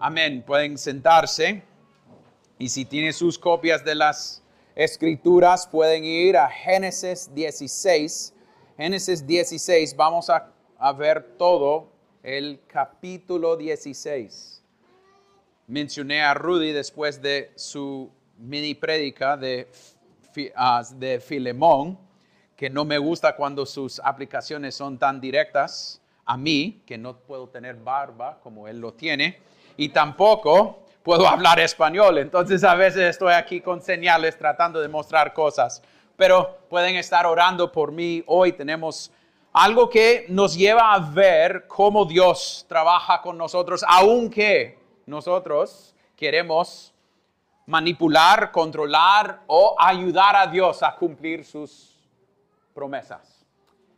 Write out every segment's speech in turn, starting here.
Amén. Pueden sentarse. Y si tienen sus copias de las escrituras, pueden ir a Génesis 16. Génesis 16, vamos a, a ver todo el capítulo 16. Mencioné a Rudy después de su mini prédica de, ah, de Filemón, que no me gusta cuando sus aplicaciones son tan directas a mí, que no puedo tener barba como él lo tiene, y tampoco puedo hablar español. Entonces a veces estoy aquí con señales tratando de mostrar cosas. Pero pueden estar orando por mí. Hoy tenemos algo que nos lleva a ver cómo Dios trabaja con nosotros, aunque nosotros queremos manipular, controlar o ayudar a Dios a cumplir sus promesas.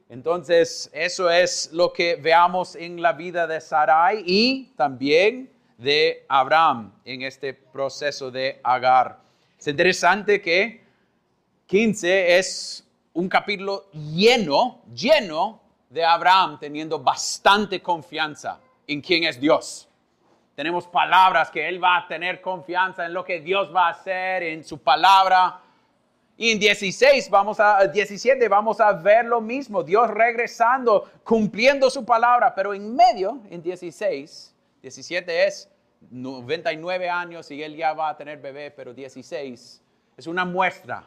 Entonces, eso es lo que veamos en la vida de Sarai y también de Abraham en este proceso de Agar. Es interesante que 15 es un capítulo lleno, lleno de Abraham teniendo bastante confianza en quién es Dios. Tenemos palabras que él va a tener confianza en lo que Dios va a hacer, en su palabra. Y en 16 vamos a 17 vamos a ver lo mismo, Dios regresando, cumpliendo su palabra, pero en medio en 16 17 es 99 años y él ya va a tener bebé, pero 16 es una muestra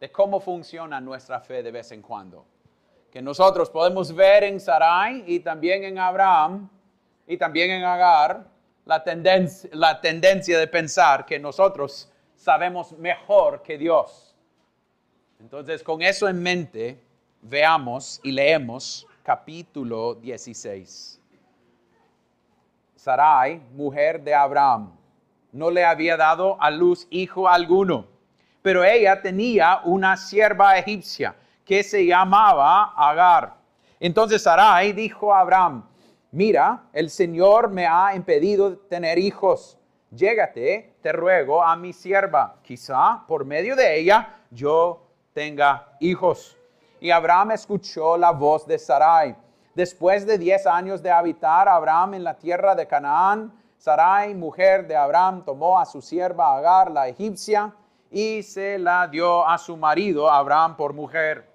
de cómo funciona nuestra fe de vez en cuando. Que nosotros podemos ver en Sarai y también en Abraham y también en Agar la tendencia, la tendencia de pensar que nosotros sabemos mejor que Dios. Entonces, con eso en mente, veamos y leemos capítulo 16. Sarai, mujer de Abraham, no le había dado a luz hijo alguno, pero ella tenía una sierva egipcia que se llamaba Agar. Entonces Sarai dijo a Abraham, mira, el Señor me ha impedido tener hijos. Llégate, te ruego, a mi sierva. Quizá por medio de ella yo tenga hijos. Y Abraham escuchó la voz de Sarai. Después de diez años de habitar Abraham en la tierra de Canaán, Sarai, mujer de Abraham, tomó a su sierva Agar, la egipcia, y se la dio a su marido Abraham por mujer.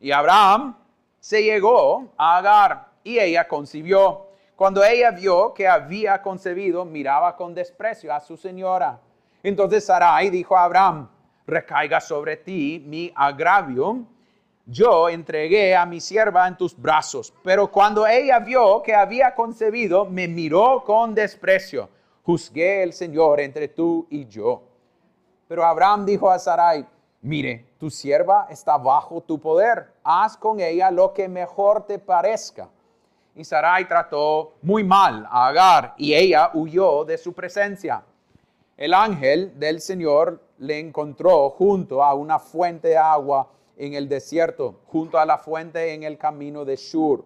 Y Abraham se llegó a Agar y ella concibió. Cuando ella vio que había concebido, miraba con desprecio a su señora. Entonces Sarai dijo a Abraham, recaiga sobre ti mi agravio yo entregué a mi sierva en tus brazos. Pero cuando ella vio que había concebido, me miró con desprecio. Juzgué el Señor entre tú y yo. Pero Abraham dijo a Sarai, mire, tu sierva está bajo tu poder. Haz con ella lo que mejor te parezca. Y Sarai trató muy mal a Agar y ella huyó de su presencia. El ángel del Señor le encontró junto a una fuente de agua en el desierto, junto a la fuente en el camino de Shur.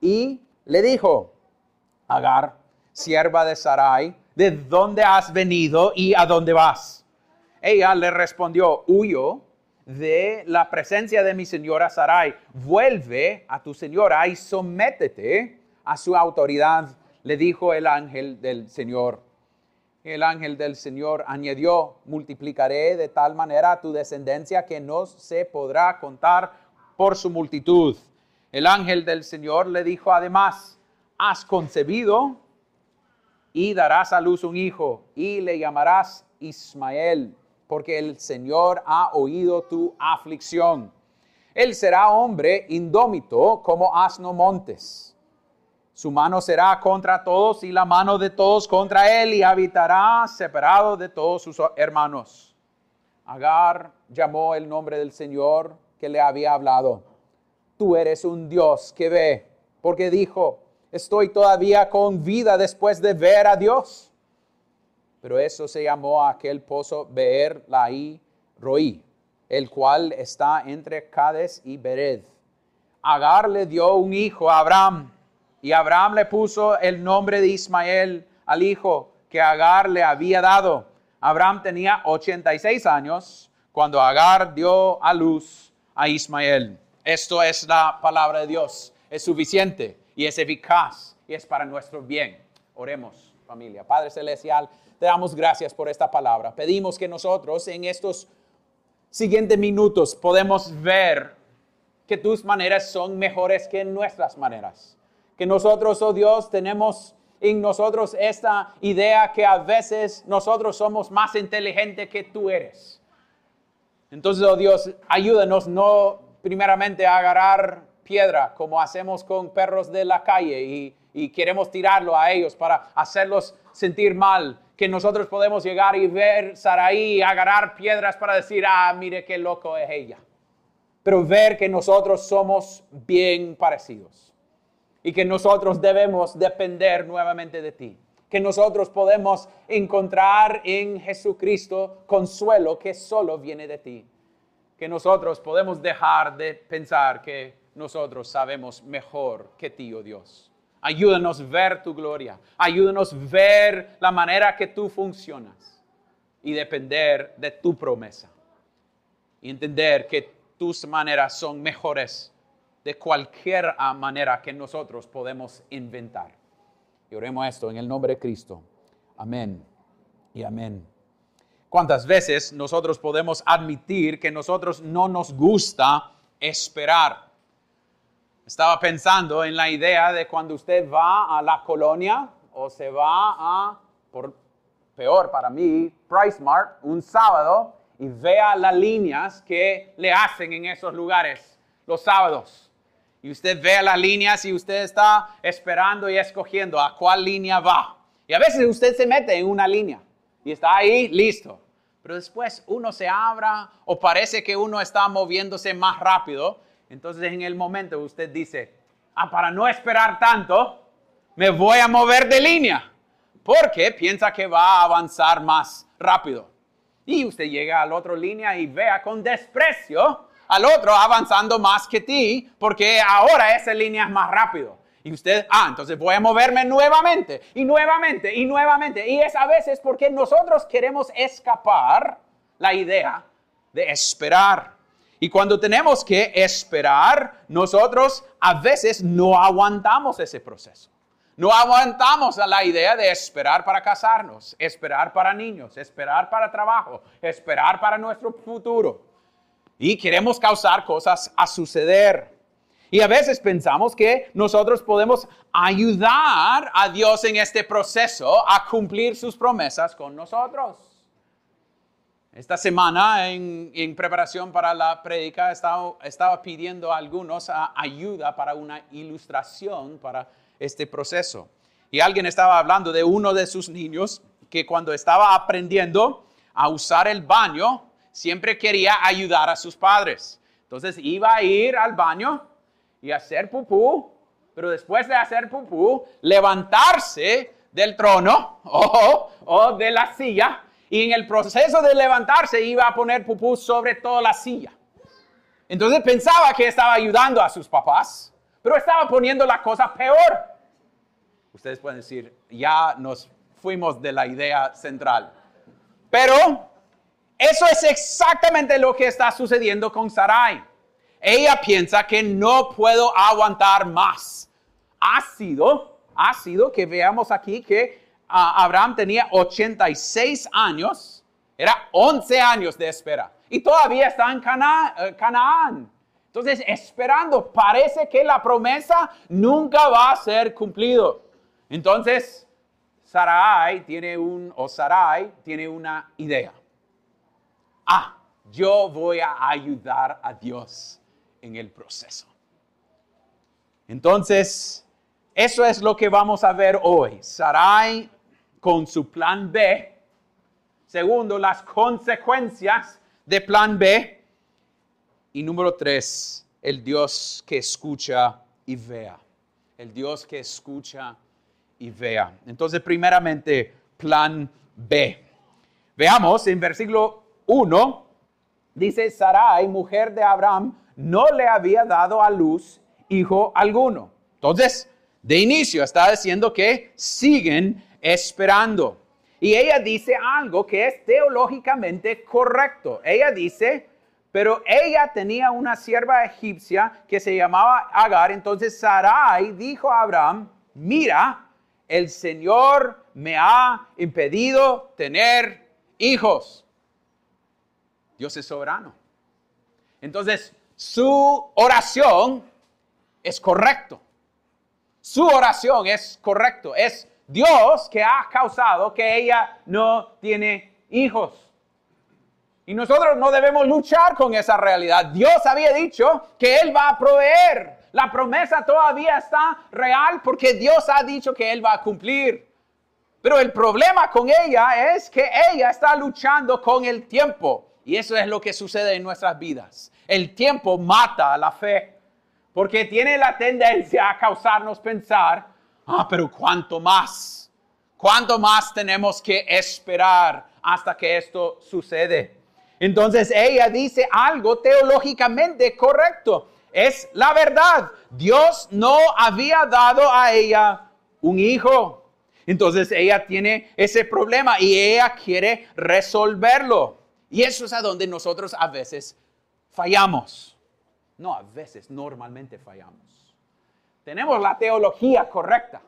Y le dijo, Agar, sierva de Sarai, ¿de dónde has venido y a dónde vas? Ella le respondió, huyo de la presencia de mi señora Sarai. Vuelve a tu señora y sométete a su autoridad, le dijo el ángel del Señor. El ángel del Señor añadió, multiplicaré de tal manera tu descendencia que no se podrá contar por su multitud. El ángel del Señor le dijo además, has concebido y darás a luz un hijo y le llamarás Ismael, porque el Señor ha oído tu aflicción. Él será hombre indómito como asno montes su mano será contra todos y la mano de todos contra él y habitará separado de todos sus hermanos. Agar llamó el nombre del Señor que le había hablado. Tú eres un Dios que ve, porque dijo, estoy todavía con vida después de ver a Dios. Pero eso se llamó aquel pozo Beer Lai Roí, el cual está entre Cades y Bered. Agar le dio un hijo a Abraham y Abraham le puso el nombre de Ismael al hijo que Agar le había dado. Abraham tenía 86 años cuando Agar dio a luz a Ismael. Esto es la palabra de Dios. Es suficiente y es eficaz y es para nuestro bien. Oremos. familia. Padre Celestial, te damos gracias por esta palabra. Pedimos que nosotros en estos siguientes minutos podemos ver que tus maneras son mejores que nuestras maneras. Que nosotros, oh Dios, tenemos en nosotros esta idea que a veces nosotros somos más inteligentes que tú eres. Entonces, oh Dios, ayúdanos no primeramente a agarrar piedra como hacemos con perros de la calle y, y queremos tirarlo a ellos para hacerlos sentir mal, que nosotros podemos llegar y ver Saraí agarrar piedras para decir, ah, mire qué loco es ella. Pero ver que nosotros somos bien parecidos y que nosotros debemos depender nuevamente de ti. Que nosotros podemos encontrar en Jesucristo consuelo que solo viene de ti. Que nosotros podemos dejar de pensar que nosotros sabemos mejor que ti, oh Dios. Ayúdanos ver tu gloria. Ayúdanos ver la manera que tú funcionas y depender de tu promesa. Y entender que tus maneras son mejores de cualquier manera que nosotros podemos inventar. Y oremos esto en el nombre de Cristo. Amén y amén. ¿Cuántas veces nosotros podemos admitir que nosotros no nos gusta esperar? Estaba pensando en la idea de cuando usted va a la colonia o se va a, por peor para mí, PriceMart un sábado y vea las líneas que le hacen en esos lugares los sábados. Y usted ve las líneas y usted está esperando y escogiendo a cuál línea va. Y a veces usted se mete en una línea y está ahí listo. Pero después uno se abra o parece que uno está moviéndose más rápido entonces en el momento usted dice, ah, para no esperar tanto, me voy a mover de línea, porque piensa que va a avanzar más rápido. Y usted llega a la otra línea y vea con desprecio al otro avanzando más que ti, porque ahora esa línea es más rápido. Y usted, ah, entonces voy a moverme nuevamente y nuevamente y nuevamente. Y es a veces porque nosotros queremos escapar la idea de esperar. Y cuando tenemos que esperar, nosotros a veces no aguantamos ese proceso. No aguantamos a la idea de esperar para casarnos, esperar para niños, esperar para trabajo, esperar para nuestro futuro. Y queremos causar cosas a suceder. Y a veces pensamos que nosotros podemos ayudar a Dios en este proceso a cumplir sus promesas con nosotros. Esta semana, en, preparación para la prédica, estaba, pidiendo a algunos ayuda para una ilustración para este proceso. Y alguien estaba hablando de uno de sus niños que cuando estaba aprendiendo a usar el baño, siempre quería ayudar a sus padres. Entonces iba a ir al baño y hacer pupú, pero después de hacer pupú, levantarse del trono o, o de la silla y en el proceso de levantarse iba a poner pupú sobre toda la silla. Entonces pensaba que estaba ayudando a sus papás, pero estaba poniendo la cosa peor. Ustedes pueden decir, ya nos fuimos de la idea central. Pero eso es exactamente lo que está sucediendo con Sarai. Ella piensa que no puedo aguantar más. Ha sido, ha sido que veamos aquí que Abraham tenía 86 años, era 11 años de espera. Y todavía está en eh, Canaán. Entonces, esperando, parece que la promesa nunca va a ser cumplido. Entonces, Sarai tiene un, o Sarai tiene una idea. Ah, yo voy a ayudar a Dios en el proceso. Entonces, eso es lo que vamos a ver hoy. Sarai con su plan B. Segundo, las consecuencias de plan B. Y número tres, el Dios que escucha y vea. El Dios que escucha y vea. Entonces, primeramente, plan B. Veamos en versículo 1, dice, Sarai, mujer de Abraham, no le había dado a luz hijo alguno. Entonces, de inicio está diciendo que siguen esperando. Y ella dice algo que es teológicamente correcto. Ella dice, pero ella tenía una sierva egipcia que se llamaba Agar. Entonces Sarai dijo a Abraham, mira, el Señor me ha impedido tener hijos. Dios es soberano. Entonces, su oración es correcto. Su oración es correcto. Es Dios que ha causado que ella no tiene hijos. Y nosotros no debemos luchar con esa realidad. Dios había dicho que Él va a proveer. La promesa todavía está real porque Dios ha dicho que Él va a cumplir. Pero el problema con ella es que ella está luchando con el tiempo. Y eso es lo que sucede en nuestras vidas. El tiempo mata la fe. Porque tiene la tendencia a causarnos pensar, ah, pero ¿cuánto más? ¿Cuánto más tenemos que esperar hasta que esto sucede? Entonces ella dice algo teológicamente correcto. Es la verdad. Dios no había dado a ella un hijo. Entonces ella tiene ese problema y ella quiere resolverlo. Y eso es a donde nosotros a veces fallamos. No, a veces, normalmente fallamos. Tenemos la teología correcta,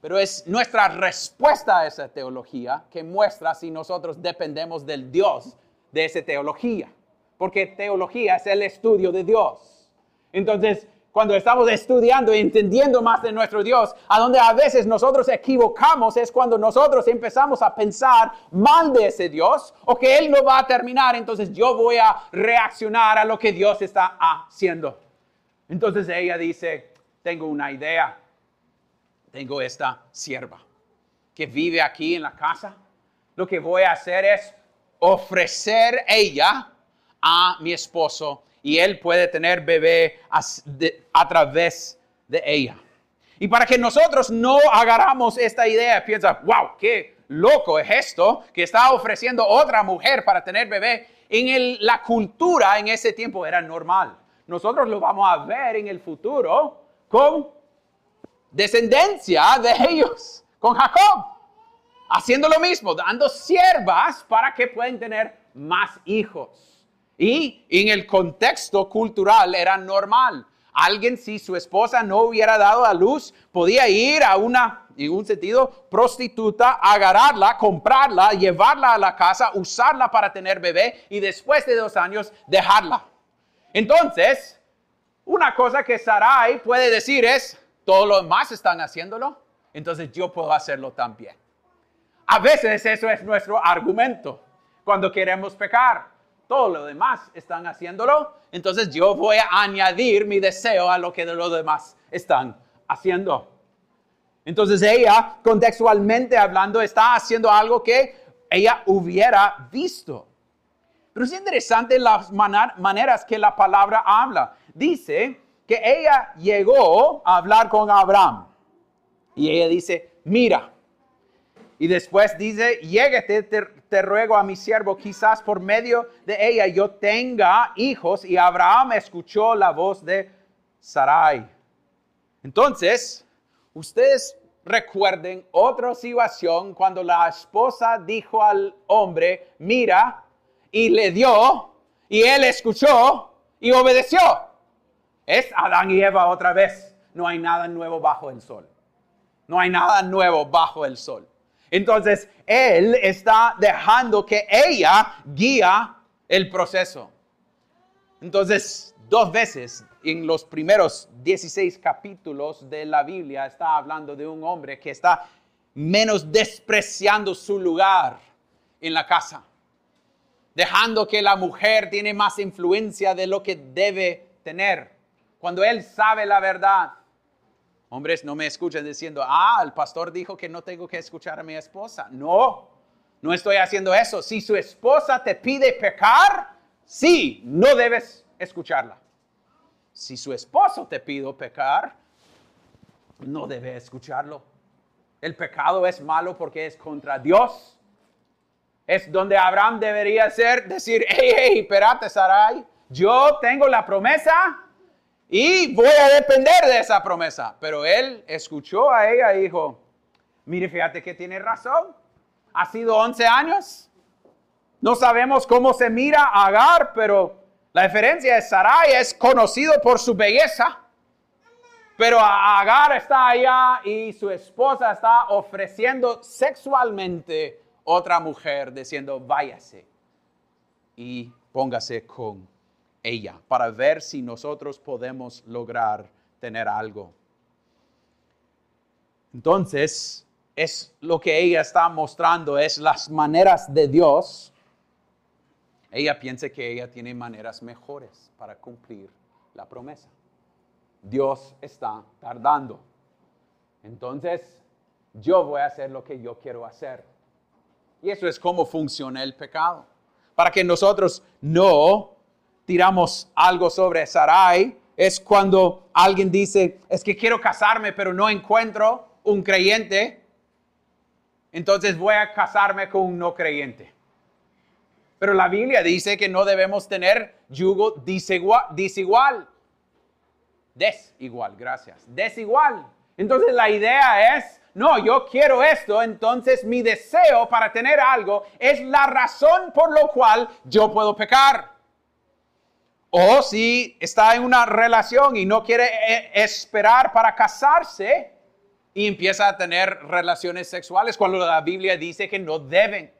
pero es nuestra respuesta a esa teología que muestra si nosotros dependemos del Dios de esa teología, porque teología es el estudio de Dios. Entonces, cuando estamos estudiando y entendiendo más de nuestro Dios, a donde a veces nosotros equivocamos es cuando nosotros empezamos a pensar mal de ese Dios o que Él no va a terminar, entonces yo voy a reaccionar a lo que Dios está haciendo. Entonces ella dice, tengo una idea, tengo esta sierva que vive aquí en la casa. Lo que voy a hacer es ofrecer ella a mi esposo y él puede tener bebé a, través de ella. Y para que nosotros no agarramos esta idea, piensa, wow, qué loco es esto que está ofreciendo otra mujer para tener bebé. En la cultura en ese tiempo era normal. Nosotros lo vamos a ver en el futuro con descendencia de ellos, con Jacob, haciendo lo mismo, dando siervas para que puedan tener más hijos. Y en el contexto cultural era normal. Alguien, si su esposa no hubiera dado a luz, podía ir a una, en un sentido, prostituta, agarrarla, comprarla, llevarla a la casa, usarla para tener bebé y después de dos años dejarla. Entonces, una cosa que Sarai puede decir es, todos los demás están haciéndolo, entonces yo puedo hacerlo también. A veces eso es nuestro argumento cuando queremos pecar todo lo demás están haciéndolo, entonces yo voy a añadir mi deseo a lo que los demás están haciendo. Entonces ella, contextualmente hablando, está haciendo algo que ella hubiera visto. Pero es interesante las maneras que la palabra habla. Dice que ella llegó a hablar con Abraham. Y ella dice, mira. Y después dice, llégate, te ruego a mi siervo, quizás por medio de ella yo tenga hijos. Y Abraham escuchó la voz de Sarai. Entonces, ustedes recuerden otra situación cuando la esposa dijo al hombre, mira, y le dio, y él escuchó y obedeció. Es Adán y Eva otra vez. No hay nada nuevo bajo el sol. No hay nada nuevo bajo el sol. Entonces, él está dejando que ella guía el proceso. Entonces, dos veces en los primeros 16 capítulos de la Biblia está hablando de un hombre que está menos despreciando su lugar en la casa, dejando que la mujer tiene más influencia de lo que debe tener, cuando él sabe la verdad. Hombres no me escuchan diciendo, ah, el pastor dijo que no tengo que escuchar a mi esposa. No, no estoy haciendo eso. Si su esposa te pide pecar, sí, no debes escucharla. Si su esposo te pide pecar, no debe escucharlo. El pecado es malo porque es contra Dios. Es donde Abraham debería ser, decir, hey, hey, espérate, Sarai, yo tengo la promesa, y voy a depender de esa promesa. Pero él escuchó a ella y dijo, mire, fíjate que tiene razón. Ha sido 11 años. No sabemos cómo se mira Agar, pero la diferencia es Sarai es conocido por su belleza. Pero Agar está allá y su esposa está ofreciendo sexualmente otra mujer, diciendo, váyase y póngase con ella para ver si nosotros podemos lograr tener algo. Entonces, es lo que ella está mostrando, es las maneras de Dios. Ella piensa que ella tiene maneras mejores para cumplir la promesa. Dios está tardando. Entonces, yo voy a hacer lo que yo quiero hacer. Y eso es cómo funciona el pecado. Para que nosotros no tiramos algo sobre Sarai, es cuando alguien dice, es que quiero casarme, pero no encuentro un creyente, entonces voy a casarme con un no creyente. Pero la Biblia dice que no debemos tener yugo desigual. desigual. Desigual, gracias. Desigual. Entonces la idea es, no, yo quiero esto, entonces mi deseo para tener algo es la razón por lo cual yo puedo pecar. O si está en una relación y no quiere eh, esperar para casarse y empieza a tener relaciones sexuales cuando la Biblia dice que no deben.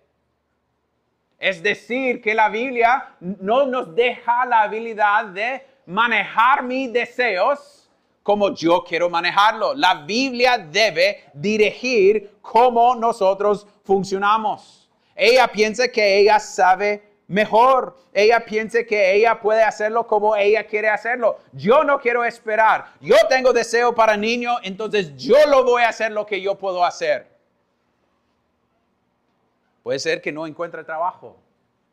Es decir, que la Biblia no nos deja la habilidad de manejar mis deseos como yo quiero manejarlo. La Biblia debe dirigir cómo nosotros funcionamos. Ella piensa que ella sabe mejor. Ella piensa que ella puede hacerlo como ella quiere hacerlo. Yo no quiero esperar. Yo tengo deseo para niño, entonces yo lo voy a hacer lo que yo puedo hacer. Puede ser que no encuentre trabajo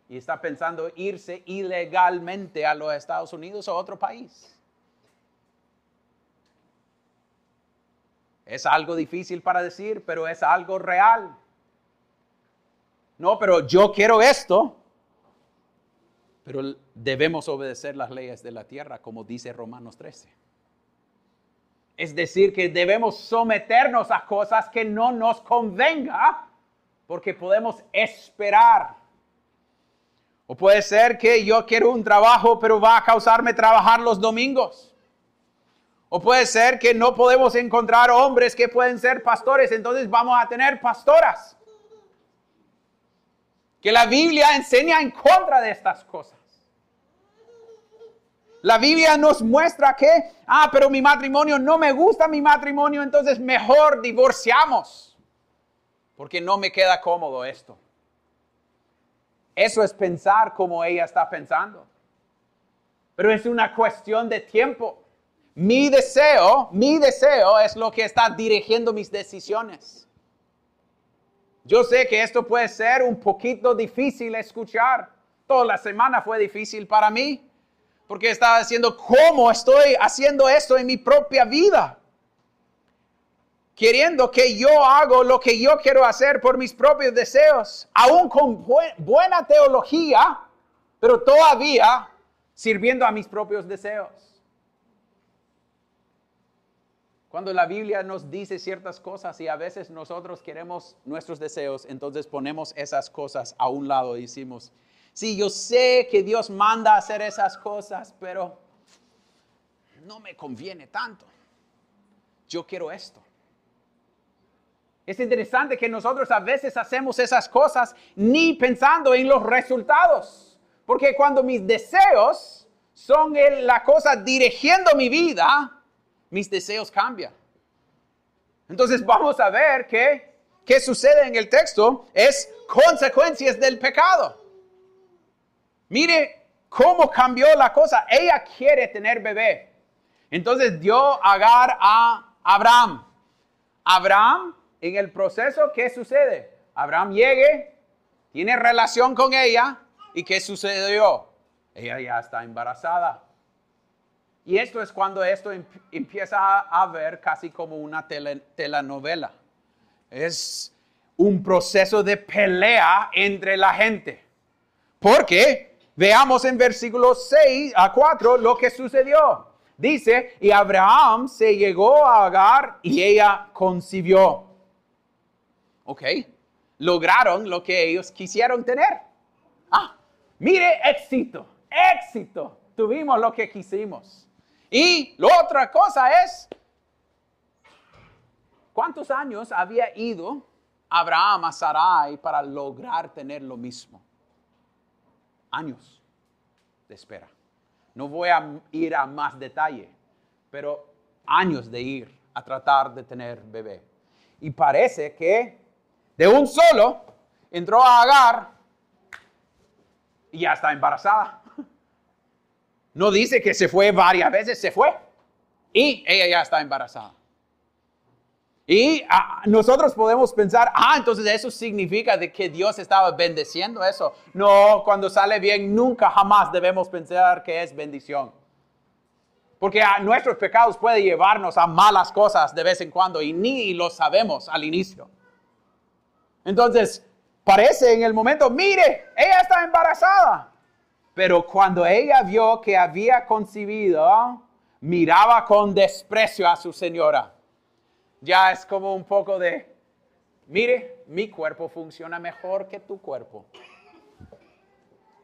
y está pensando irse ilegalmente a los Estados Unidos o a otro país. Es algo difícil para decir, pero es algo real. No, pero yo quiero esto, pero debemos obedecer las leyes de la tierra, como dice Romanos 13. Es decir, que debemos someternos a cosas que no nos convenga, porque podemos esperar. O puede ser que yo quiero un trabajo, pero va a causarme trabajar los domingos. O puede ser que no podemos encontrar hombres que pueden ser pastores, entonces vamos a tener pastoras. Que la Biblia enseña en contra de estas cosas. La Biblia nos muestra que, ah, pero mi matrimonio no me gusta mi matrimonio, entonces mejor divorciamos, porque no me queda cómodo esto. Eso es pensar como ella está pensando. Pero es una cuestión de tiempo. Mi deseo, mi deseo es lo que está dirigiendo mis decisiones. Yo sé que esto puede ser un poquito difícil escuchar. Toda la semana fue difícil para mí porque estaba diciendo, ¿cómo estoy haciendo esto en mi propia vida? Queriendo que yo hago lo que yo quiero hacer por mis propios deseos, aún con buena teología, pero todavía sirviendo a mis propios deseos. Cuando la Biblia nos dice ciertas cosas y a veces nosotros queremos nuestros deseos, entonces ponemos esas cosas a un lado y decimos, Sí, yo sé que Dios manda hacer esas cosas, pero no me conviene tanto. Yo quiero esto. Es interesante que nosotros a veces hacemos esas cosas ni pensando en los resultados. Porque cuando mis deseos son la cosa dirigiendo mi vida, mis deseos cambian. Entonces vamos a ver que qué sucede en el texto es consecuencias del pecado. Mire cómo cambió la cosa. Ella quiere tener bebé. Entonces dio Agar a Abraham. Abraham, en el proceso, ¿qué sucede? Abraham llegue, tiene relación con ella. ¿Y qué sucedió? Ella ya está embarazada. Y esto es cuando esto em-, empieza a ver casi como una telenovela. Es un proceso de pelea entre la gente. ¿Por qué? Veamos en versículos 6 a 4 lo que sucedió. Dice, y Abraham se llegó a Agar y ella concibió. Ok, lograron lo que ellos quisieron tener. Ah, mire, éxito, éxito. Tuvimos lo que quisimos. Y la otra cosa es, ¿Cuántos años había ido Abraham a Sarai para lograr tener lo mismo? Años de espera. No voy a ir a más detalle, pero años de ir a tratar de tener bebé. Y parece que de un solo entró a Agar y ya está embarazada. No dice que se fue varias veces, se fue. Y ella ya está embarazada. Y ah, nosotros podemos pensar, ah, entonces eso significa de que Dios estaba bendeciendo eso. No, cuando sale bien, nunca jamás debemos pensar que es bendición. Porque a nuestros pecados puede llevarnos a malas cosas de vez en cuando y ni lo sabemos al inicio. Entonces, parece en el momento, mire, ella está embarazada. Pero cuando ella vio que había concebido, miraba con desprecio a su señora. Ya es como un poco de, mire, mi cuerpo funciona mejor que tu cuerpo.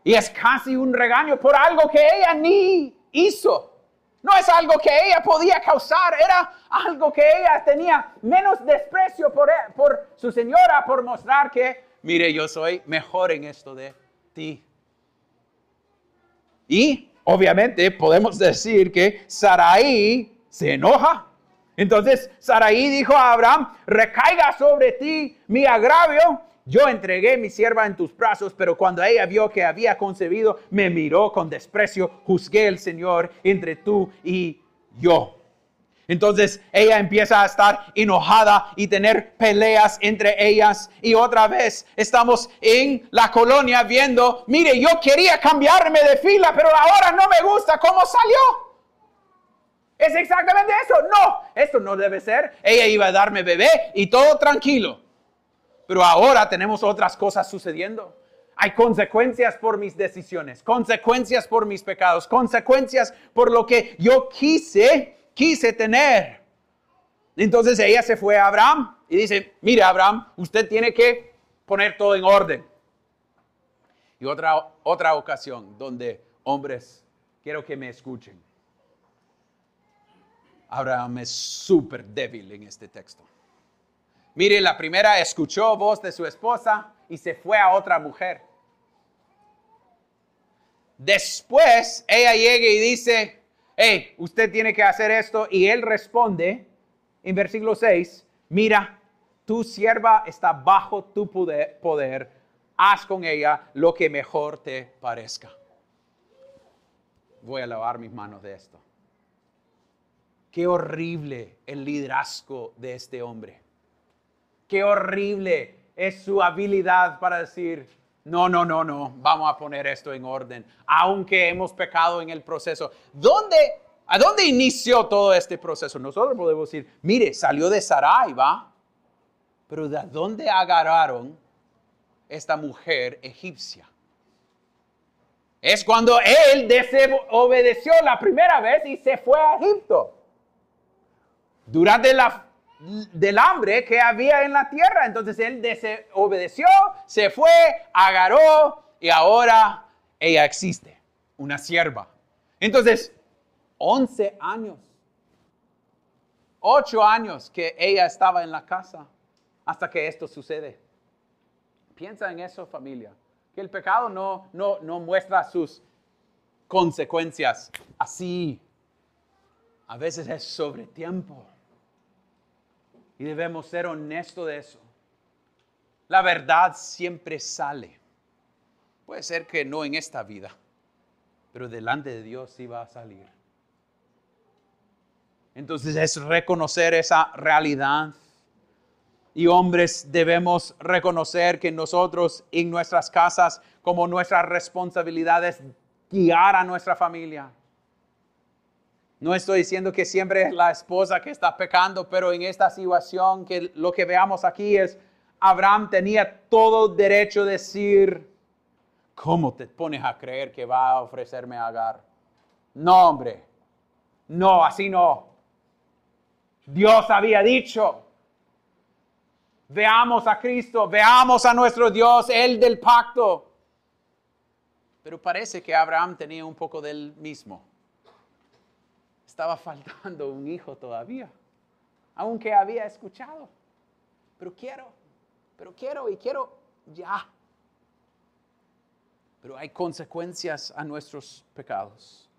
Y es casi un regaño por algo que ella ni hizo. No es algo que ella podía causar, era algo que ella tenía menos desprecio por, e, por su señora, por mostrar que, mire, yo soy mejor en esto de ti. Y obviamente podemos decir que Sarai se enoja. Entonces Sarai dijo a Abraham, recaiga sobre ti mi agravio yo entregué mi sierva en tus brazos, pero cuando ella vio que había concebido, me miró con desprecio, juzgué el Señor entre tú y yo. Entonces ella empieza a estar enojada y tener peleas entre ellas. Y otra vez estamos en la colonia viendo, mire, yo quería cambiarme de fila, pero ahora no me gusta cómo salió. Es exactamente eso. No, esto no debe ser. Ella iba a darme bebé y todo tranquilo. Pero ahora tenemos otras cosas sucediendo. Hay consecuencias por mis decisiones, consecuencias por mis pecados, consecuencias por lo que yo quise, quise tener. Entonces ella se fue a Abraham y dice, mire Abraham, usted tiene que poner todo en orden. Y otra, otra ocasión donde hombres, quiero que me escuchen. Abraham es súper débil en este texto. Mire, la primera escuchó voz de su esposa y se fue a otra mujer. Después ella llega y dice, hey, usted tiene que hacer esto. Y él responde en versículo 6, mira, tu sierva está bajo tu poder, poder, haz con ella lo que mejor te parezca. Voy a lavar mis manos de esto. Qué horrible el liderazgo de este hombre. Qué horrible es su habilidad para decir, no, no, no, no, vamos a poner esto en orden, aunque hemos pecado en el proceso. ¿Dónde, ¿A dónde inició todo este proceso? Nosotros podemos decir, mire, salió de Sarai, ¿va? Pero ¿de dónde agarraron esta mujer egipcia? Es cuando él desobedeció la primera vez y se fue a Egipto. Durante la del hambre que había en la tierra. Entonces él desobedeció, se fue, agarró y ahora ella existe, una sierva. Entonces, 11 años, 8 años que ella estaba en la casa hasta que esto sucede. Piensa en eso familia, que el pecado no, no, no muestra sus consecuencias así. A veces es sobre tiempo. Y debemos ser honestos de eso. La verdad siempre sale. Puede ser que no en esta vida, pero delante de Dios sí va a salir. Entonces es reconocer esa realidad. Y hombres debemos reconocer que nosotros en nuestras casas, como nuestra responsabilidad es guiar a nuestra familia, no estoy diciendo que siempre es la esposa que está pecando, pero en esta situación que lo que veamos aquí es, Abraham tenía todo derecho de decir, ¿cómo te pones a creer que va a ofrecerme a Agar? No, hombre, no, así no. Dios había dicho, veamos a Cristo, veamos a nuestro Dios, el del pacto. Pero parece que Abraham tenía un poco del mismo estaba faltando un hijo todavía. aunque había escuchado. Pero quiero, pero quiero y quiero ya. Pero hay consecuencias a nuestros pecados.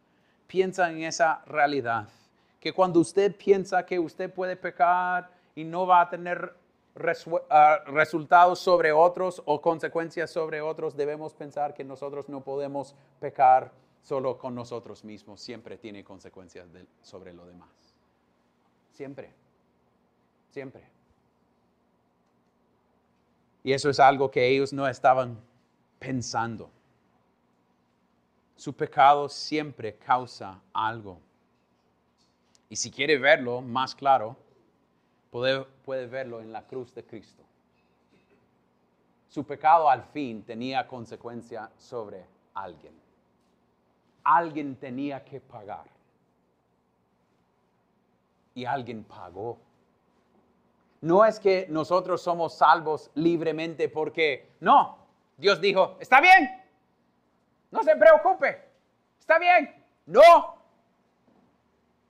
Piensa en esa realidad, que cuando usted piensa que usted puede pecar y no va a tener ah, resultados sobre otros o consecuencias sobre otros, debemos pensar que nosotros no podemos pecar solo con nosotros mismos. Siempre tiene consecuencias sobre lo demás. Siempre. Siempre. Y eso es algo que ellos no estaban pensando. Su pecado siempre causa algo. Y si quiere verlo más claro, puede, puede verlo en la cruz de Cristo. Su pecado al fin tenía consecuencia sobre alguien. Alguien tenía que pagar. Y alguien pagó. No es que nosotros somos salvos libremente porque, no, Dios dijo, está bien, no se preocupe. Está bien. No.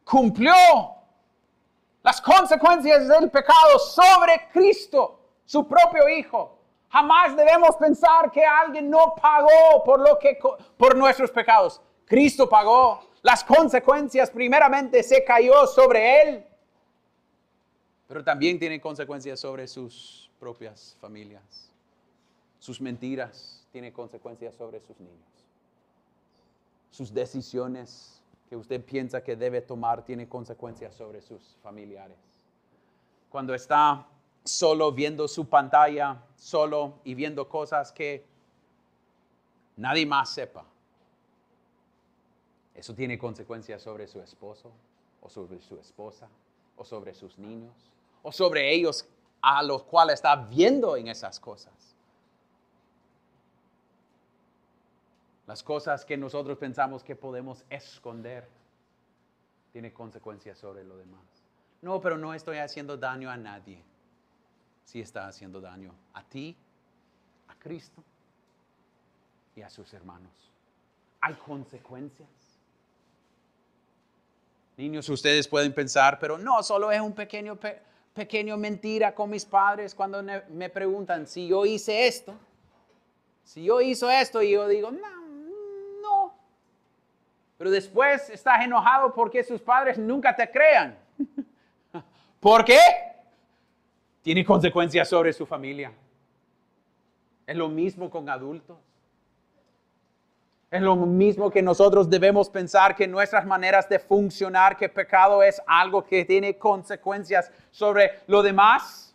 Cumplió las consecuencias del pecado sobre Cristo, su propio Hijo. Jamás debemos pensar que alguien no pagó por, lo que, por nuestros pecados. Cristo pagó. Las consecuencias primeramente se cayó sobre Él. Pero también tiene consecuencias sobre sus propias familias. Sus mentiras tienen consecuencias sobre sus niños sus decisiones que usted piensa que debe tomar tienen consecuencias sobre sus familiares. Cuando está solo viendo su pantalla, solo y viendo cosas que nadie más sepa, eso tiene consecuencias sobre su esposo o sobre su esposa o sobre sus niños o sobre ellos a los cuales está viendo en esas cosas. Las cosas que nosotros pensamos que podemos esconder tiene consecuencias sobre lo demás. No, pero no estoy haciendo daño a nadie. Sí está haciendo daño a ti, a Cristo y a sus hermanos. Hay consecuencias. Niños, ustedes pueden pensar, pero no, solo es un pequeño, pequeño mentira con mis padres cuando me preguntan si yo hice esto. Si yo hizo esto y yo digo, no, pero después estás enojado porque sus padres nunca te crean. ¿Por qué? Tiene consecuencias sobre su familia. Es lo mismo con adultos. Es lo mismo que nosotros debemos pensar que nuestras maneras de funcionar, que pecado es algo que tiene consecuencias sobre lo demás.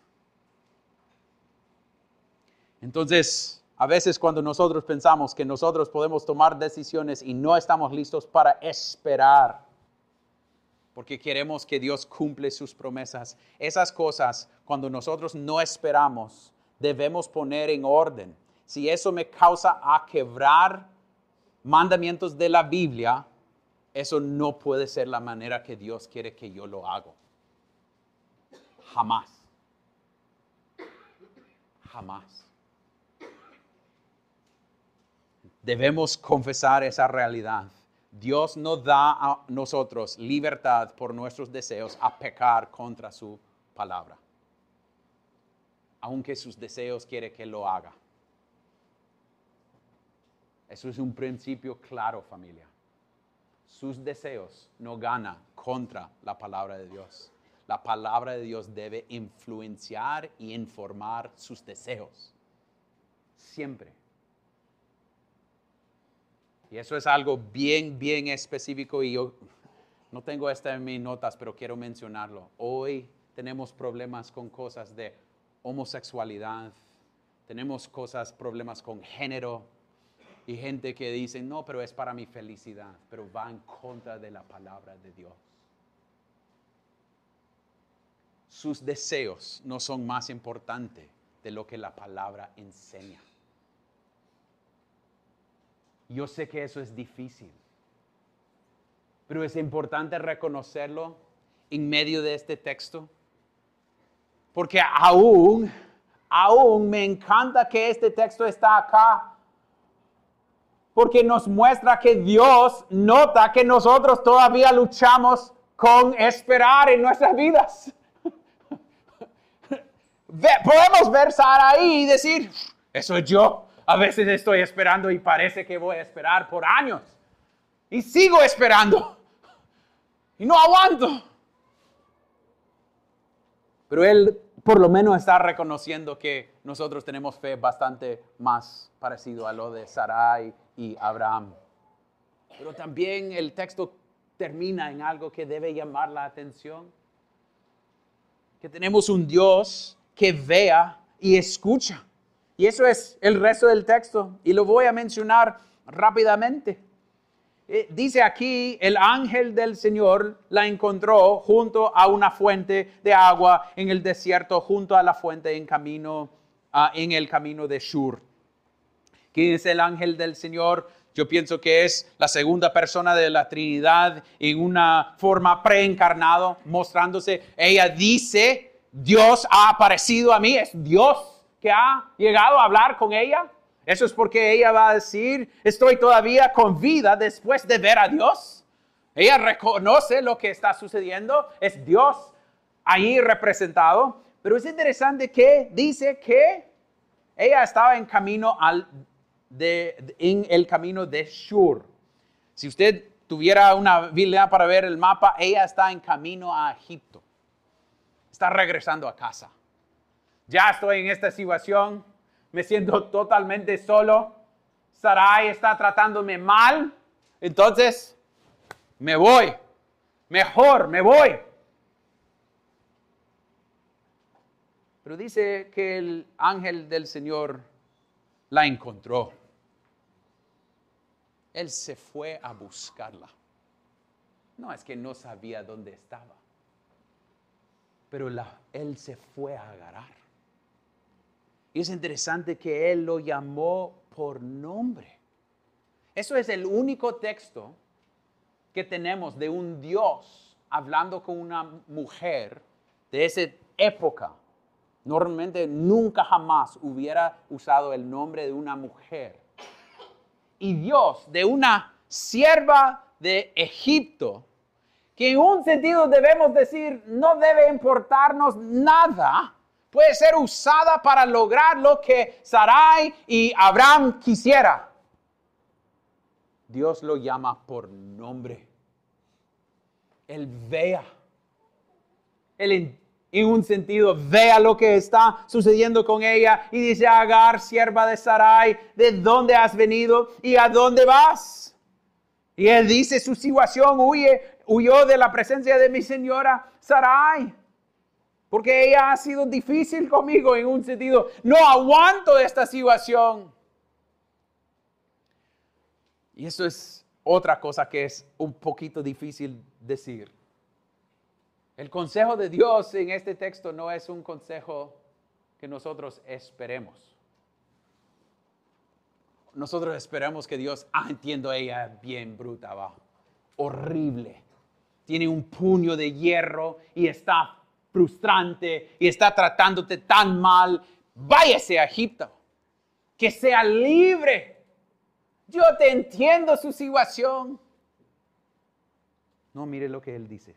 Entonces, a veces cuando nosotros pensamos que nosotros podemos tomar decisiones y no estamos listos para esperar, porque queremos que Dios cumple sus promesas, esas cosas, cuando nosotros no esperamos, debemos poner en orden. Si eso me causa a quebrar mandamientos de la Biblia, eso no puede ser la manera que Dios quiere que yo lo haga. Jamás. Jamás. Debemos confesar esa realidad. Dios no da a nosotros libertad por nuestros deseos a pecar contra su palabra. Aunque sus deseos quiere que lo haga. Eso es un principio claro, familia. Sus deseos no ganan contra la palabra de Dios. La palabra de Dios debe influenciar y informar sus deseos. Siempre. Y eso es algo bien, bien específico y yo no tengo esto en mis notas, pero quiero mencionarlo. Hoy tenemos problemas con cosas de homosexualidad, tenemos cosas, problemas con género y gente que dice, no, pero es para mi felicidad, pero va en contra de la palabra de Dios. Sus deseos no son más importantes de lo que la palabra enseña. Yo sé que eso es difícil, pero es importante reconocerlo en medio de este texto, porque aún, aún me encanta que este texto está acá, porque nos muestra que Dios nota que nosotros todavía luchamos con esperar en nuestras vidas. podemos ver Sara ahí y decir, eso es yo. A veces estoy esperando y parece que voy a esperar por años. Y sigo esperando. Y no aguanto. Pero él por lo menos está reconociendo que nosotros tenemos fe bastante más parecido a lo de Sarai y Abraham. Pero también el texto termina en algo que debe llamar la atención. Que tenemos un Dios que vea y escucha. Y eso es el resto del texto. Y lo voy a mencionar rápidamente. Eh, dice aquí, el ángel del Señor la encontró junto a una fuente de agua en el desierto, junto a la fuente en camino, ah, en el camino de Shur. ¿Quién es el ángel del Señor? Yo pienso que es la segunda persona de la Trinidad en una forma preencarnado, mostrándose. Ella dice, Dios ha aparecido a mí, es Dios que ha llegado a hablar con ella. Eso es porque ella va a decir, estoy todavía con vida después de ver a Dios. Ella reconoce lo que está sucediendo, es Dios ahí representado. Pero es interesante que dice que ella estaba en camino al, de, en el camino de Shur. Si usted tuviera una Biblia para ver el mapa, ella está en camino a Egipto. Está regresando a casa. Ya estoy en esta situación me siento totalmente solo, Sarai está tratándome mal, entonces me voy, mejor me voy. Pero dice que el ángel del Señor la encontró. Él se fue a buscarla. No es que no sabía dónde estaba, pero él se fue a agarrar. Y es interesante que él lo llamó por nombre. Eso es el único texto que tenemos de un Dios hablando con una mujer de esa época. Normalmente nunca jamás hubiera usado el nombre de una mujer. Y Dios de una sierva de Egipto, que en un sentido debemos decir no debe importarnos nada, puede ser usada para lograr lo que Sarai y Abraham quisiera. Dios lo llama por nombre. Él vea. Él en un sentido vea lo que está sucediendo con ella y dice Agar, sierva de Sarai, ¿de dónde has venido y a dónde vas? Y él dice su situación, huye, huyó de la presencia de mi señora Sarai. Porque ella ha sido difícil conmigo en un sentido. No aguanto esta situación. Y eso es otra cosa que es un poquito difícil decir. El consejo de Dios en este texto no es un consejo que nosotros esperemos. Nosotros esperamos que Dios, ah, entiendo, ella bien bruta, va, horrible. Tiene un puño de hierro y está frustrante y está tratándote tan mal, váyase a Egipto. Que sea libre. Yo te entiendo su situación. No, mire lo que él dice.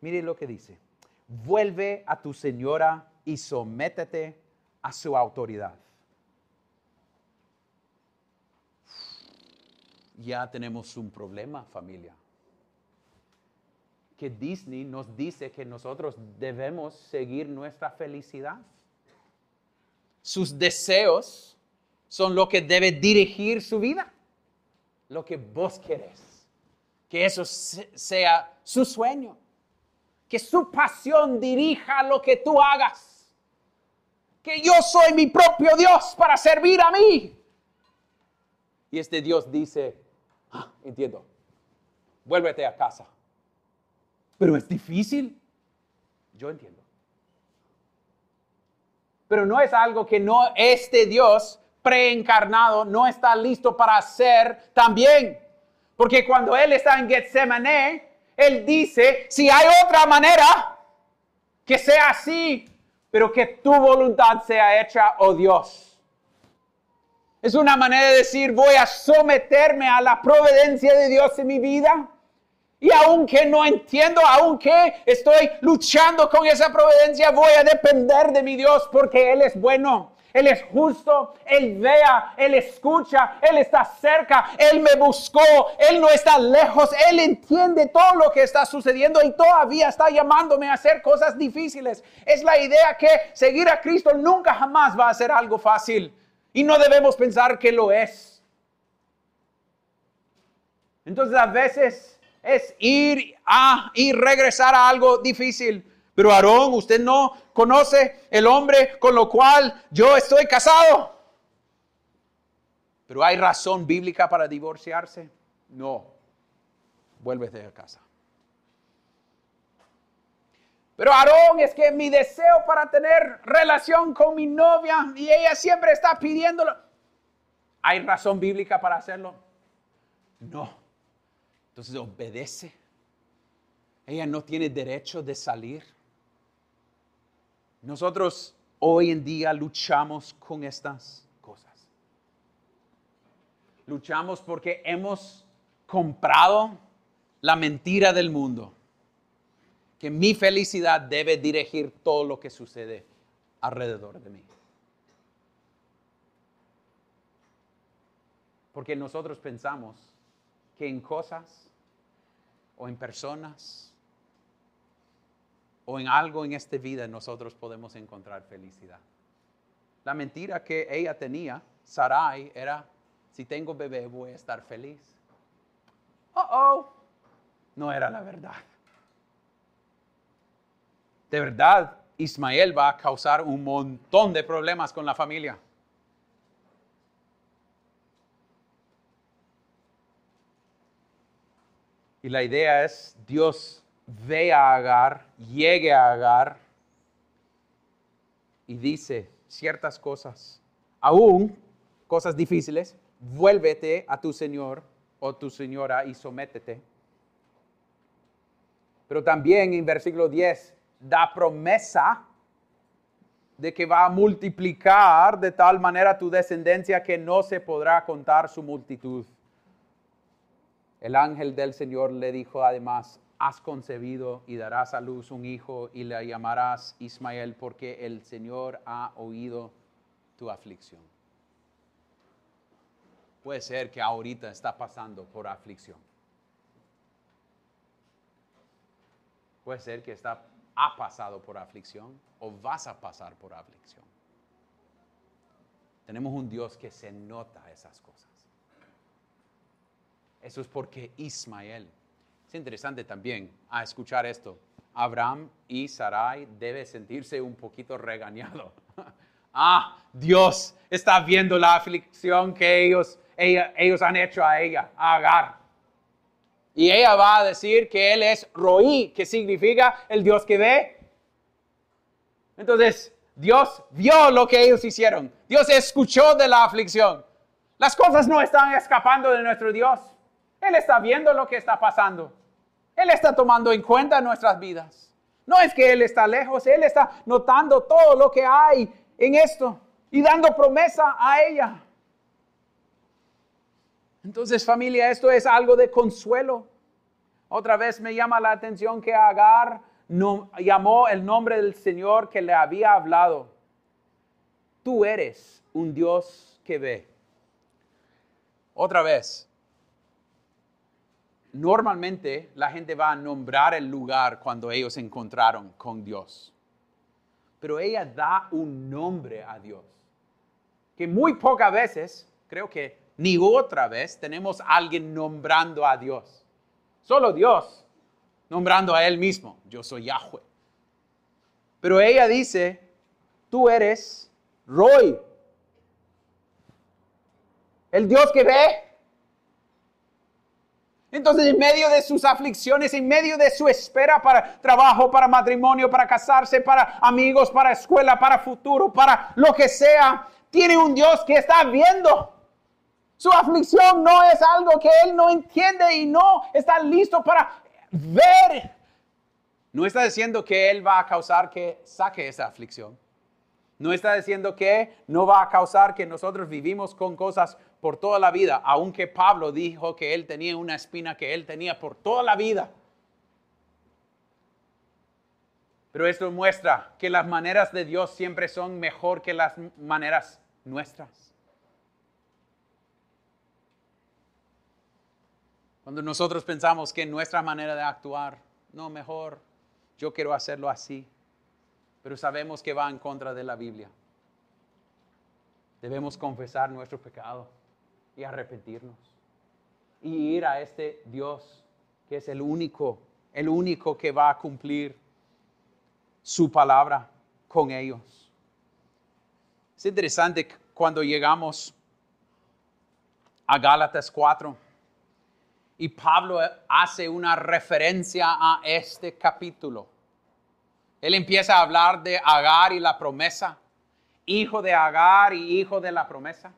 Mire lo que dice. Vuelve a tu señora y sométete a su autoridad. Ya tenemos un problema, familia que Disney nos dice que nosotros debemos seguir nuestra felicidad. Sus deseos son lo que debe dirigir su vida, lo que vos querés. Que eso sea su sueño, que su pasión dirija lo que tú hagas. Que yo soy mi propio Dios para servir a mí. Y este Dios dice, ah, entiendo, vuélvete a casa pero es difícil. Yo entiendo. Pero no es algo que no este Dios preencarnado no está listo para hacer también. Porque cuando Él está en Getsemaní, Él dice, si hay otra manera, que sea así, pero que tu voluntad sea hecha, oh Dios. Es una manera de decir, voy a someterme a la providencia de Dios en mi vida Y aunque no entiendo, aunque estoy luchando con esa providencia, voy a depender de mi Dios porque Él es bueno. Él es justo, Él vea, Él escucha, Él está cerca, Él me buscó, Él no está lejos, Él entiende todo lo que está sucediendo y todavía está llamándome a hacer cosas difíciles. Es la idea que seguir a Cristo nunca jamás va a ser algo fácil y no debemos pensar que lo es. Entonces a veces es ir a y regresar a algo difícil. Pero Aarón, usted no conoce el hombre con lo cual yo estoy casado. Pero hay razón bíblica para divorciarse. No, vuélvete a casa. Pero Aarón, es que mi deseo para tener relación con mi novia y ella siempre está pidiéndolo. ¿Hay razón bíblica para hacerlo? No. Entonces obedece. Ella no tiene derecho de salir. Nosotros hoy en día luchamos con estas cosas. Luchamos porque hemos comprado la mentira del mundo, que mi felicidad debe dirigir todo lo que sucede alrededor de mí. Porque nosotros pensamos que en cosas o en personas o en algo en esta vida nosotros podemos encontrar felicidad. La mentira que ella tenía, Sarai, era, si tengo bebé voy a estar feliz. Oh, oh, no era la verdad. De verdad, Ismael va a causar un montón de problemas con la familia. Y la idea es, Dios ve a Agar, llegue a Agar y dice ciertas cosas, aún cosas difíciles, vuélvete a tu Señor o tu señora y sométete. Pero también en versículo 10 da promesa de que va a multiplicar de tal manera tu descendencia que no se podrá contar su multitud. El ángel del Señor le dijo además, has concebido y darás a luz un hijo y le llamarás Ismael porque el Señor ha oído tu aflicción. Puede ser que ahorita está pasando por aflicción. Puede ser que está, ha pasado por aflicción o vas a pasar por aflicción. Tenemos un Dios que se nota esas cosas. Eso es porque Ismael. Es interesante también a escuchar esto. Abraham y Sarai debe sentirse un poquito regañado. ah, Dios está viendo la aflicción que ellos, ellos han hecho a ella, a Agar. Y ella va a decir que él es Roí, que significa el Dios que ve. Entonces, Dios vio lo que ellos hicieron. Dios escuchó de la aflicción. Las cosas no están escapando de nuestro Dios. Él está viendo lo que está pasando. Él está tomando en cuenta nuestras vidas. No es que Él está lejos, Él está notando todo lo que hay en esto y dando promesa a ella. Entonces familia, esto es algo de consuelo. Otra vez me llama la atención que Agar no, llamó el nombre del Señor que le había hablado. Tú eres un Dios que ve. Otra vez, Normalmente la gente va a nombrar el lugar cuando ellos se encontraron con Dios. Pero ella da un nombre a Dios. Que muy pocas veces, creo que ni otra vez, tenemos alguien nombrando a Dios. Solo Dios nombrando a Él mismo. Yo soy Yahweh. Pero ella dice, tú eres Roy. El Dios que ve, entonces, en medio de sus aflicciones, en medio de su espera para trabajo, para matrimonio, para casarse, para amigos, para escuela, para futuro, para lo que sea, tiene un Dios que está viendo. Su aflicción no es algo que él no entiende y no está listo para ver. No está diciendo que él va a causar que saque esa aflicción. No está diciendo que no va a causar que nosotros vivimos con cosas por toda la vida, aunque Pablo dijo que él tenía una espina que él tenía por toda la vida. Pero esto muestra que las maneras de Dios siempre son mejor que las maneras nuestras. Cuando nosotros pensamos que nuestra manera de actuar, no, mejor, yo quiero hacerlo así, pero sabemos que va en contra de la Biblia. Debemos confesar nuestro pecado y arrepentirnos y ir a este Dios que es el único, el único que va a cumplir su palabra con ellos. Es interesante cuando llegamos a Gálatas 4 y Pablo hace una referencia a este capítulo. Él empieza a hablar de Agar y la promesa, hijo de Agar y hijo de la promesa.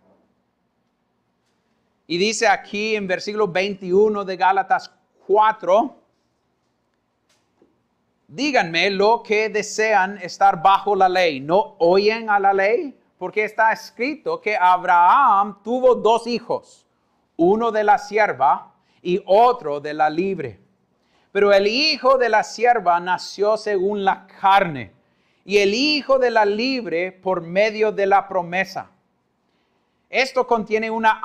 Y dice aquí en versículo 21 de Gálatas 4, díganme lo que desean estar bajo la ley. ¿No oyen a la ley? Porque está escrito que Abraham tuvo dos hijos, uno de la sierva y otro de la libre. Pero el hijo de la sierva nació según la carne y el hijo de la libre por medio de la promesa. Esto contiene una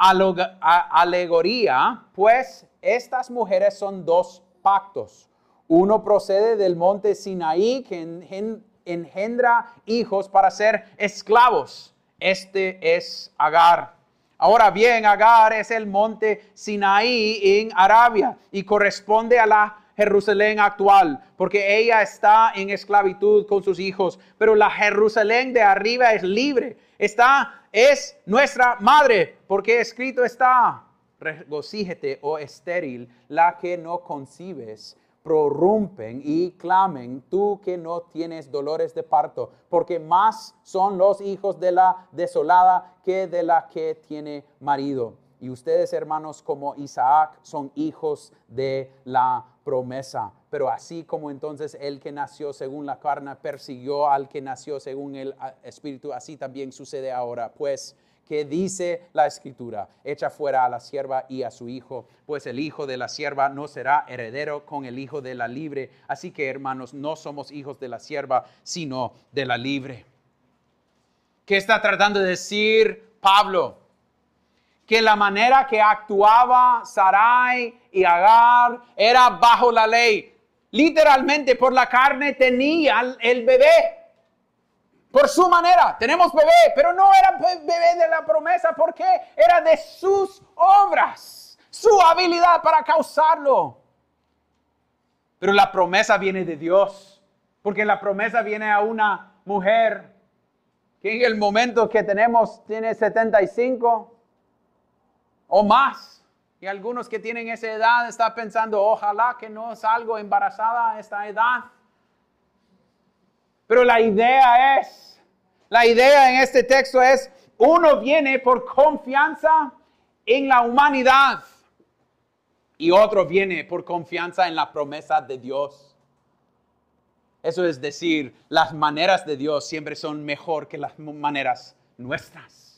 alegoría, pues estas mujeres son dos pactos. Uno procede del monte Sinaí que engendra hijos para ser esclavos. Este es Agar. Ahora bien, Agar es el monte Sinaí en Arabia y corresponde a la Jerusalén actual, porque ella está en esclavitud con sus hijos, pero la Jerusalén de arriba es libre. Está es nuestra madre, porque escrito está, regocíjete, oh estéril, la que no concibes, prorrumpen y clamen, tú que no tienes dolores de parto, porque más son los hijos de la desolada que de la que tiene marido. Y ustedes, hermanos, como Isaac, son hijos de la promesa. Pero así como entonces el que nació según la carne persiguió al que nació según el ah, espíritu, así también sucede ahora. Pues, que dice la escritura? Echa fuera a la sierva y a su hijo, pues el hijo de la sierva no será heredero con el hijo de la libre. Así que, hermanos, no somos hijos de la sierva, sino de la libre. ¿Qué está tratando de decir Pablo? Que la manera que actuaba Sarai y Agar era bajo la ley. Literalmente por la carne tenía el bebé. Por su manera, tenemos bebé, pero no era bebé de la promesa porque era de sus obras, su habilidad para causarlo. Pero la promesa viene de Dios, porque la promesa viene a una mujer que en el momento que tenemos tiene 75, o más. Y algunos que tienen esa edad están pensando, ojalá que no salgo embarazada a esta edad. Pero la idea es, la idea en este texto es, uno viene por confianza en la humanidad y otro viene por confianza en la promesa de Dios. Eso es decir, las maneras de Dios siempre son mejor que las maneras nuestras.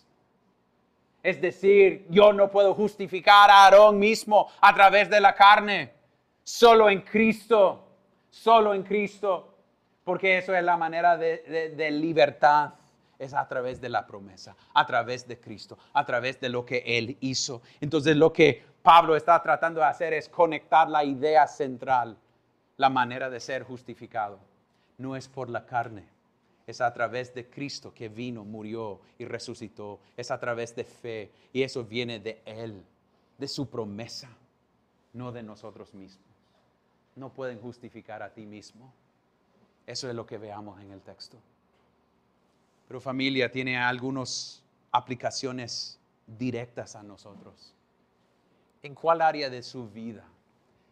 Es decir, yo no puedo justificar a Aarón mismo a través de la carne, solo en Cristo, solo en Cristo, porque eso es la manera de, libertad es a través de la promesa, a través de Cristo, a través de lo que Él hizo. Entonces lo que Pablo está tratando de hacer es conectar la idea central, la manera de ser justificado. No es por la carne, es a través de Cristo que vino, murió y resucitó. Es a través de fe. Y eso viene de Él, de su promesa, no de nosotros mismos. No pueden justificar a ti mismo. Eso es lo que veamos en el texto. Pero familia tiene algunas aplicaciones directas a nosotros. ¿En cuál área de su vida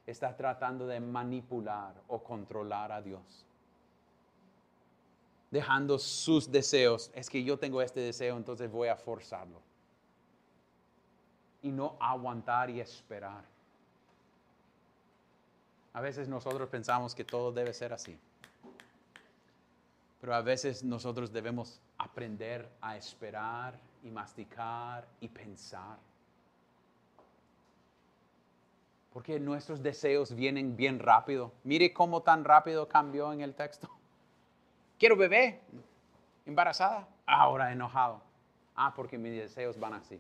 está tratando de manipular o controlar a Dios? dejando sus deseos. Es que yo tengo este deseo, entonces voy a forzarlo. Y no aguantar y esperar. A veces nosotros pensamos que todo debe ser así. Pero a veces nosotros debemos aprender a esperar y masticar y pensar. Porque nuestros deseos vienen bien rápido. Mire cómo tan rápido cambió en el texto. Quiero bebé, embarazada, ahora enojado. Ah, porque mis deseos van así.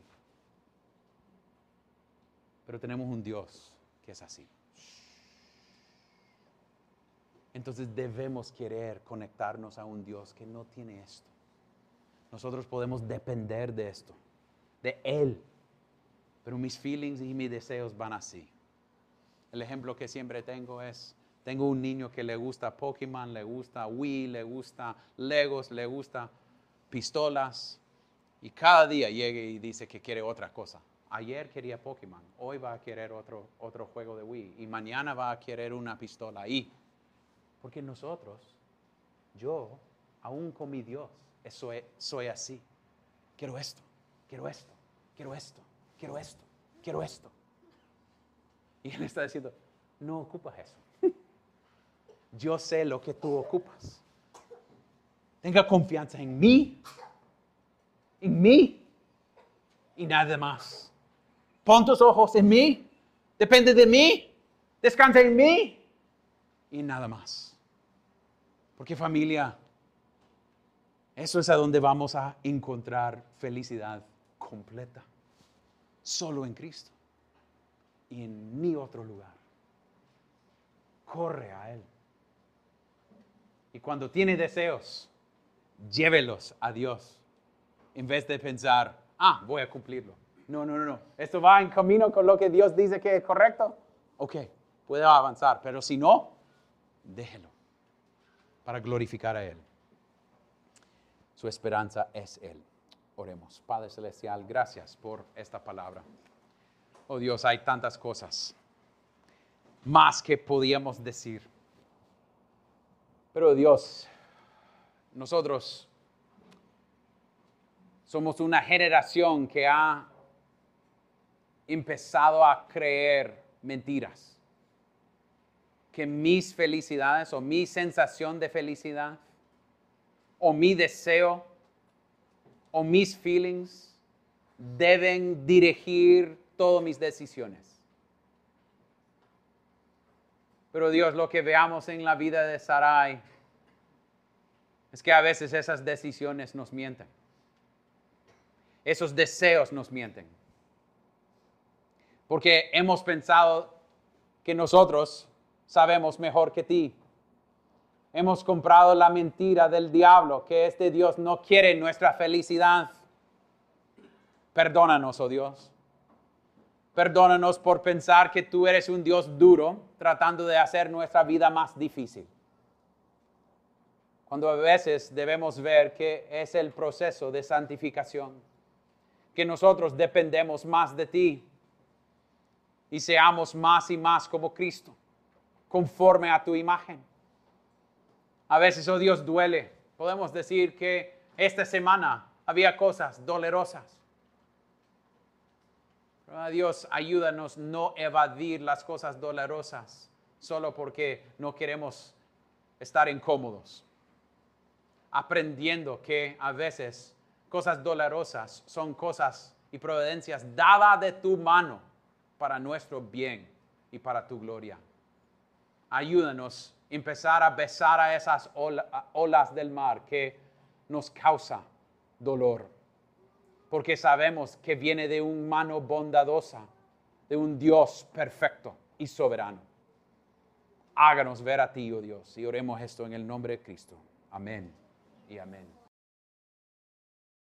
Pero tenemos un Dios que es así. Entonces debemos querer conectarnos a un Dios que no tiene esto. Nosotros podemos depender de esto, de Él. Pero mis feelings y mis deseos van así. El ejemplo que siempre tengo es, tengo un niño que le gusta Pokémon, le gusta Wii, le gusta Legos, le gusta pistolas. Y cada día llega y dice que quiere otra cosa. Ayer quería Pokémon, hoy va a querer otro, otro juego de Wii y mañana va a querer una pistola. Y porque nosotros, yo, aún con mi Dios, soy, soy así. Quiero esto, quiero esto, quiero esto, quiero esto, quiero esto. Y Él está diciendo, no ocupas eso. Yo sé lo que tú ocupas. Tenga confianza en mí, en mí y nada más. Pon tus ojos en mí, depende de mí, descansa en mí y nada más. Porque familia, eso es a donde vamos a encontrar felicidad completa. Solo en Cristo. Y en ni otro lugar. Corre a Él. Y cuando tiene deseos, llévelos a Dios. En vez de pensar, ah, voy a cumplirlo. No, no, no, no. Esto va en camino con lo que Dios dice que es correcto. Ok, puedo avanzar. Pero si no, déjelo para glorificar a Él. Su esperanza es Él. Oremos. Padre Celestial, gracias por esta palabra. Oh Dios, hay tantas cosas más que podíamos decir. Pero Dios, nosotros somos una generación que ha empezado a creer mentiras que mis felicidades o mi sensación de felicidad o mi deseo o mis feelings deben dirigir todas mis decisiones. Pero Dios, lo que veamos en la vida de Sarai es que a veces esas decisiones nos mienten. Esos deseos nos mienten. Porque hemos pensado que nosotros sabemos mejor que ti. Hemos comprado la mentira del diablo, que este Dios no quiere nuestra felicidad. Perdónanos, oh Dios. Perdónanos por pensar que tú eres un Dios duro, tratando de hacer nuestra vida más difícil. Cuando a veces debemos ver que es el proceso de santificación, que nosotros dependemos más de ti y seamos más y más como Cristo conforme a tu imagen. A veces, oh Dios, duele. Podemos decir que esta semana había cosas dolorosas. Oh Dios, ayúdanos no evadir las cosas dolorosas solo porque no queremos estar incómodos. Aprendiendo que a veces cosas dolorosas son cosas y providencias dadas de tu mano para nuestro bien y para tu gloria ayúdanos a empezar a besar a esas olas del mar que nos causa dolor. Porque sabemos que viene de un mano bondadosa, de un Dios perfecto y soberano. Háganos ver a ti, oh Dios, y oremos esto en el nombre de Cristo. Amén y amén.